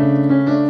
Música